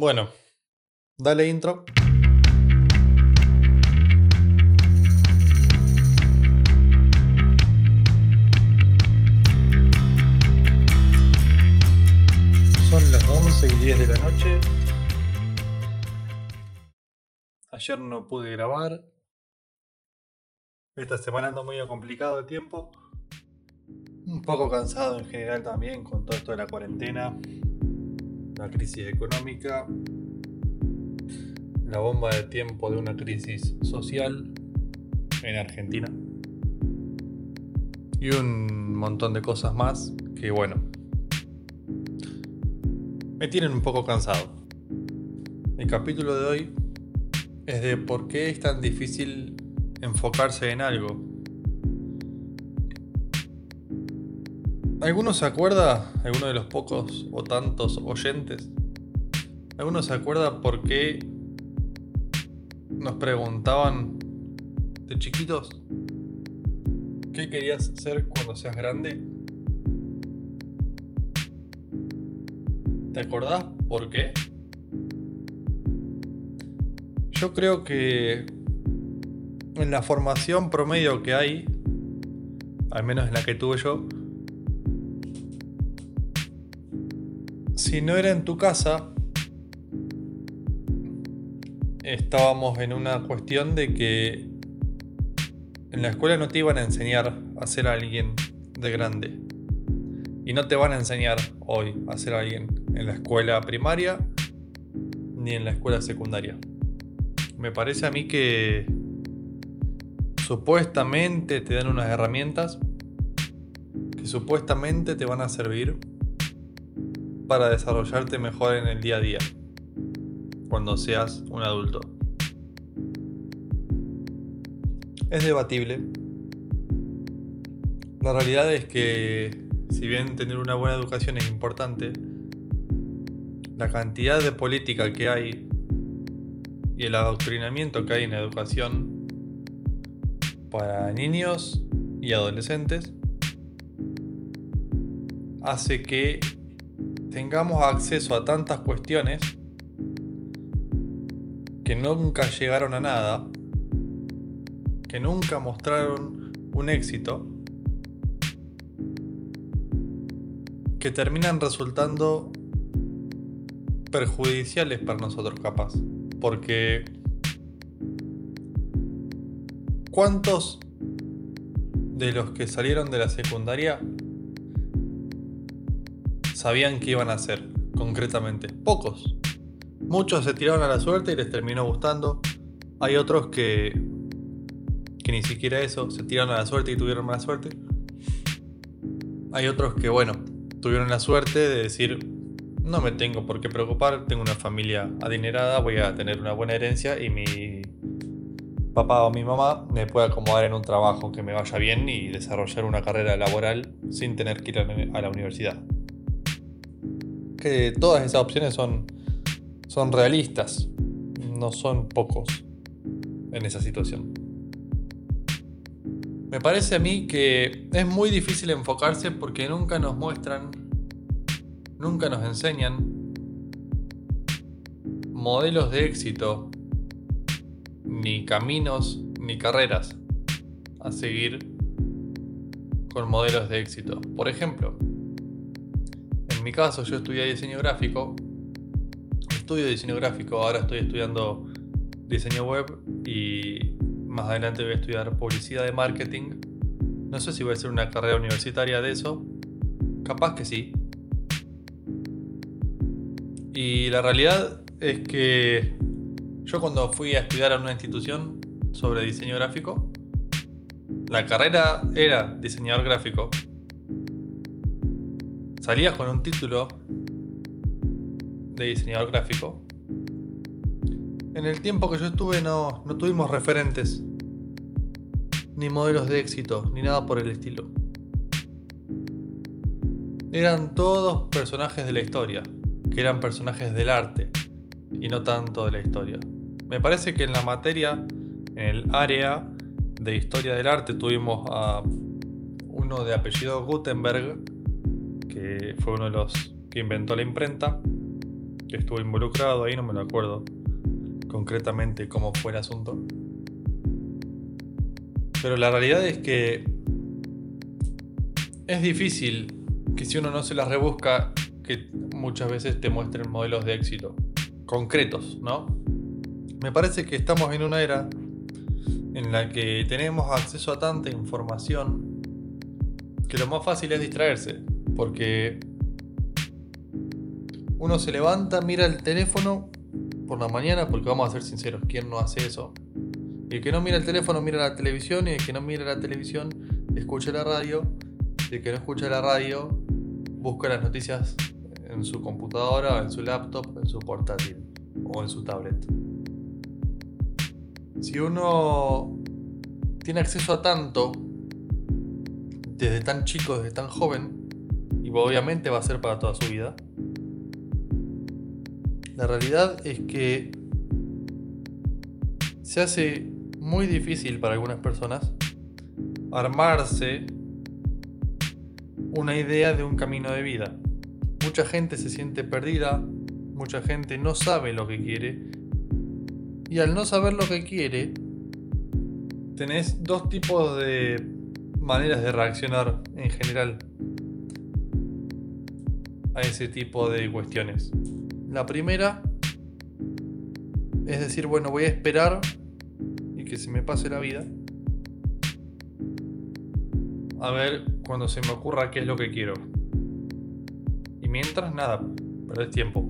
Bueno, dale intro. Son las 11 y 10 de la noche. Ayer no pude grabar. Esta semana ando muy complicado de tiempo. Un poco cansado en general también con todo esto de la cuarentena, la crisis económica, la bomba de tiempo de una crisis social en Argentina y un montón de cosas más que bueno, me tienen un poco cansado. El capítulo de hoy es de por qué es tan difícil enfocarse en algo. ¿Alguno se acuerda, alguno de los pocos o tantos oyentes? ¿Alguno se acuerda por qué nos preguntaban de chiquitos qué querías ser cuando seas grande? ¿Te acordás por qué? Yo creo que en la formación promedio que hay, al menos en la que tuve yo, si no era en tu casa, estábamos en una cuestión de que en la escuela no te iban a enseñar a ser alguien de grande. Y no te van a enseñar hoy a ser alguien en la escuela primaria ni en la escuela secundaria. Me parece a mí que supuestamente te dan unas herramientas que supuestamente te van a servir para desarrollarte mejor en el día a día, cuando seas un adulto. Es debatible. La realidad es que si bien tener una buena educación es importante, la cantidad de política que hay y el adoctrinamiento que hay en la educación para niños y adolescentes hace que tengamos acceso a tantas cuestiones que nunca llegaron a nada, que nunca mostraron un éxito, que terminan resultando perjudiciales para nosotros capaz. Porque ¿cuántos de los que salieron de la secundaria sabían qué iban a hacer concretamente? Pocos. Muchos se tiraron a la suerte y les terminó gustando. Hay otros que, que ni siquiera eso, se tiraron a la suerte y tuvieron mala suerte. Hay otros que, bueno, tuvieron la suerte de decir, no me tengo por qué preocupar, tengo una familia adinerada, voy a tener una buena herencia y mi papá o mi mamá me puede acomodar en un trabajo que me vaya bien y desarrollar una carrera laboral sin tener que ir a la universidad. Que todas esas opciones son, son realistas, no son pocos en esa situación. Me parece a mí que es muy difícil enfocarse porque nunca nos muestran nunca nos enseñan modelos de éxito, ni caminos, ni carreras a seguir con modelos de éxito. Por ejemplo, mi caso yo estudié diseño gráfico, estudio diseño gráfico, ahora estoy estudiando diseño web y más adelante voy a estudiar publicidad de marketing. No sé si voy a hacer una carrera universitaria de eso, capaz que sí, y la realidad es que yo cuando fui a estudiar a una institución sobre diseño gráfico, la carrera era diseñador gráfico. Salías con un título de diseñador gráfico. En el tiempo que yo estuve no, no tuvimos referentes, ni modelos de éxito, ni nada por el estilo. Eran todos personajes de la historia que eran personajes del arte y no tanto de la historia. Me parece que en la materia, en el área de historia del arte, tuvimos a uno de apellido Gutenberg, fue uno de los que inventó la imprenta, que estuvo involucrado ahí, no me lo acuerdo concretamente cómo fue el asunto. Pero la realidad es que es difícil que si uno no se las rebusca, que muchas veces te muestren modelos de éxito concretos, ¿no? Me parece que estamos en una era en la que tenemos acceso a tanta información que lo más fácil es distraerse, porque uno se levanta, mira el teléfono por la mañana, porque vamos a ser sinceros, ¿quién no hace eso? Y el que no mira el teléfono mira la televisión y el que no mira la televisión escucha la radio y el que no escucha la radio busca las noticias en su computadora, en su laptop, en su portátil o en su tablet. Si uno tiene acceso a tanto desde tan chico, desde tan joven, y obviamente va a ser para toda su vida, la realidad es que se hace muy difícil para algunas personas armarse una idea de un camino de vida. Mucha gente se siente perdida, mucha gente no sabe lo que quiere y al no saber lo que quiere, tenés dos tipos de maneras de reaccionar en general a ese tipo de cuestiones. La primera es decir, bueno, voy a esperar que se me pase la vida. A ver cuando se me ocurra qué es lo que quiero. Y mientras, nada, perder tiempo.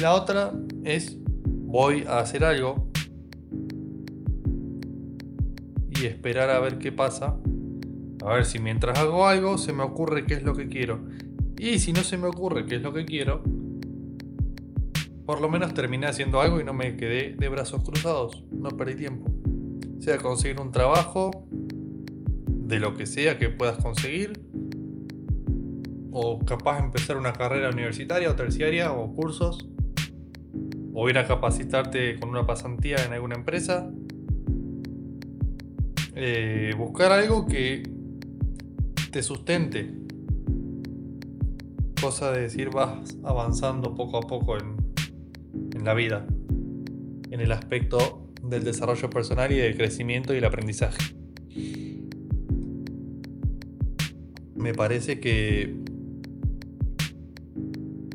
La otra es, voy a hacer algo y esperar a ver qué pasa. A ver si mientras hago algo se me ocurre qué es lo que quiero. Y si no se me ocurre qué es lo que quiero, por lo menos terminé haciendo algo y no me quedé de brazos cruzados, no perdí tiempo. Sea conseguir un trabajo, de lo que sea que puedas conseguir, o capaz empezar una carrera universitaria o terciaria o cursos, o ir a capacitarte con una pasantía en alguna empresa. Eh, buscar algo que te sustente. Cosa de decir vas avanzando poco a poco en, en la vida, en el aspecto del desarrollo personal y del crecimiento y el aprendizaje. Me parece que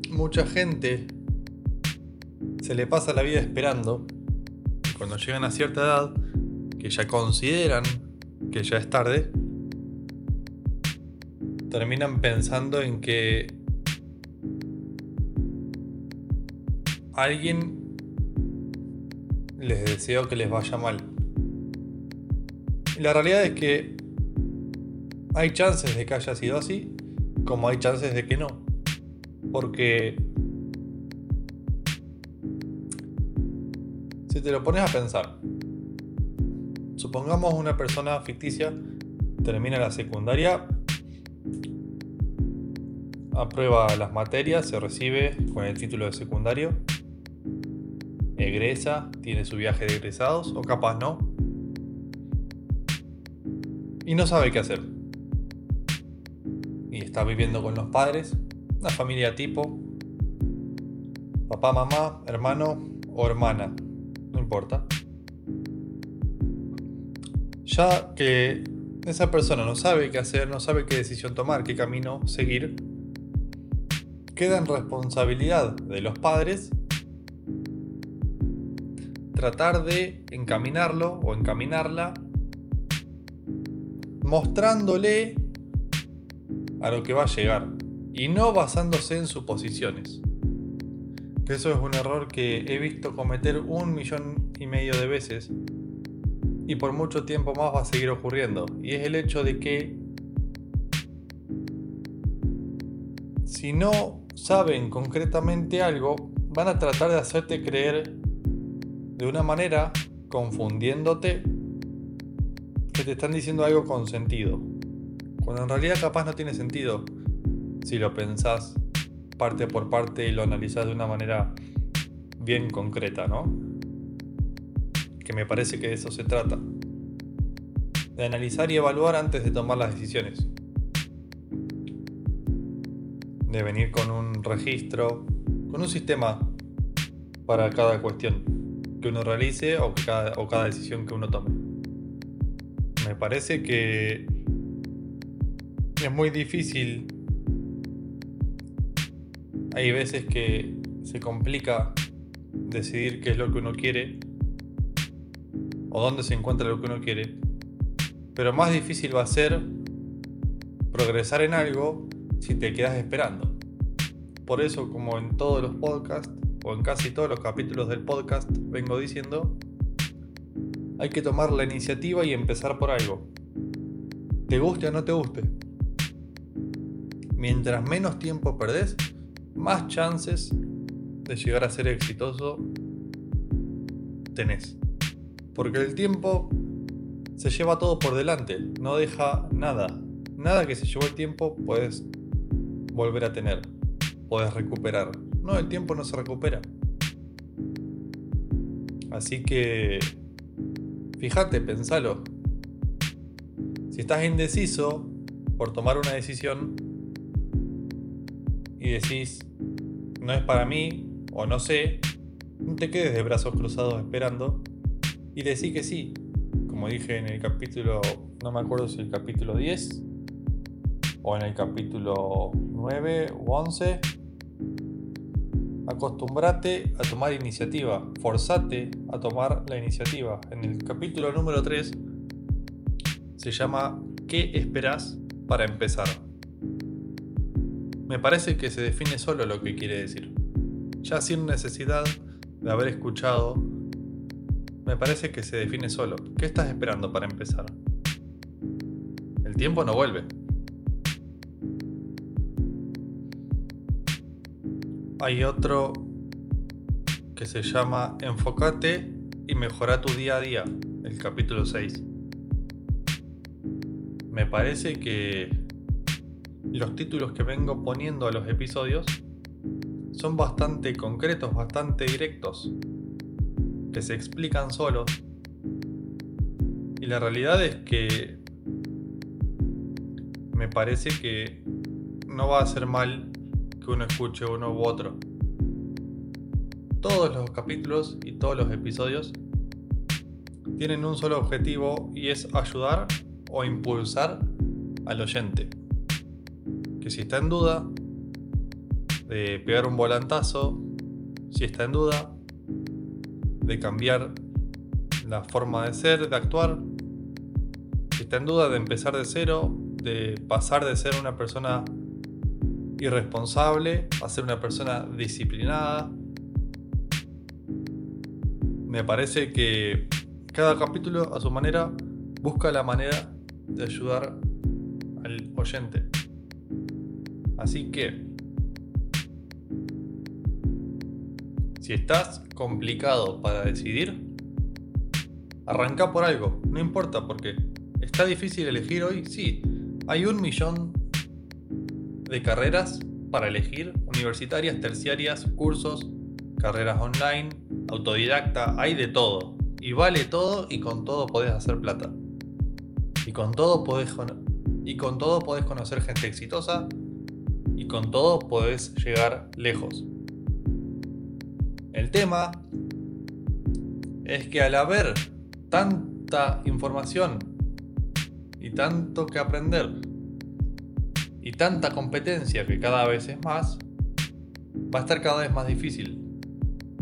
mucha gente se le pasa la vida esperando y cuando llegan a cierta edad, que ya consideran que ya es tarde, terminan pensando en que alguien les deseo que les vaya mal. La realidad es que hay chances de que haya sido así, como hay chances de que no. Porque si te lo pones a pensar, supongamos una persona ficticia termina la secundaria, aprueba las materias, se recibe con el título de secundario egresa, tiene su viaje de egresados o capaz no. Y no sabe qué hacer. Y está viviendo con los padres, una familia tipo, papá, mamá, hermano o hermana, no importa. Ya que esa persona no sabe qué hacer, no sabe qué decisión tomar, qué camino seguir, queda en responsabilidad de los padres tratar de encaminarlo o encaminarla mostrándole a lo que va a llegar y no basándose en suposiciones. Que eso es un error que he visto cometer un millón y medio de veces y por mucho tiempo más va a seguir ocurriendo. Y es el hecho de que si no saben concretamente algo, van a tratar de hacerte creer de una manera confundiéndote que te están diciendo algo con sentido. Cuando en realidad capaz no tiene sentido si lo pensás parte por parte y lo analizás de una manera bien concreta, ¿no? Que me parece que de eso se trata. De analizar y evaluar antes de tomar las decisiones. De venir con un registro, con un sistema para cada cuestión que uno realice o, cada, o cada decisión que uno tome. Me parece que es muy difícil. Hay veces que se complica decidir qué es lo que uno quiere o dónde se encuentra lo que uno quiere. Pero más difícil va a ser progresar en algo si te quedas esperando. Por eso, como en todos los podcasts, o en casi todos los capítulos del podcast, vengo diciendo, hay que tomar la iniciativa y empezar por algo. Te guste o no te guste. Mientras menos tiempo perdés, más chances de llegar a ser exitoso tenés. Porque el tiempo se lleva todo por delante, no deja nada. Nada que se llevó el tiempo puedes volver a tener, puedes recuperar. No, el tiempo no se recupera. Así que, fíjate, pensalo. Si estás indeciso por tomar una decisión y decís, no es para mí o no sé, no te quedes de brazos cruzados esperando y decís que sí. Como dije en el capítulo, no me acuerdo si el capítulo 10 o en el capítulo 9 u 11, acostumbrate a tomar iniciativa, forzate a tomar la iniciativa. En el capítulo número 3 se llama ¿Qué esperas para empezar? Me parece que se define solo lo que quiere decir. Ya sin necesidad de haber escuchado, me parece que se define solo. ¿Qué estás esperando para empezar? El tiempo no vuelve. Hay otro que se llama Enfócate y mejora tu día a día, el capítulo 6. Me parece que los títulos que vengo poniendo a los episodios son bastante concretos, bastante directos, que se explican solos. Y la realidad es que me parece que no va a ser mal que uno escuche uno u otro. Todos los capítulos y todos los episodios tienen un solo objetivo y es ayudar o impulsar al oyente. Que si está en duda de pegar un volantazo, si está en duda de cambiar la forma de ser, de actuar, si está en duda de empezar de cero, de pasar de ser una persona irresponsable a ser una persona disciplinada. Me parece que cada capítulo a su manera busca la manera de ayudar al oyente. Así que, si estás complicado para decidir, arranca por algo, no importa porque está difícil elegir hoy, sí, hay un millón de carreras para elegir, universitarias, terciarias, cursos, carreras online, autodidacta, hay de todo. Y vale todo y con todo podés hacer plata. Y con todo podés, y con todo podés conocer gente exitosa y con todo podés llegar lejos. El tema es que al haber tanta información y tanto que aprender y tanta competencia que cada vez es más, va a estar cada vez más difícil.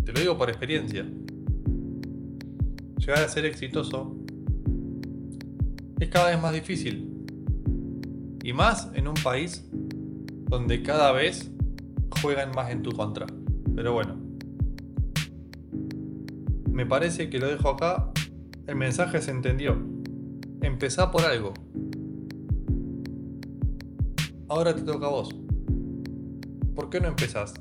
Te lo digo por experiencia. Llegar a ser exitoso es cada vez más difícil. Y más en un país donde cada vez juegan más en tu contra. Pero bueno. Me parece que lo dejo acá. El mensaje se entendió. Empezá por algo. Ahora te toca a vos. ¿Por qué no empezás?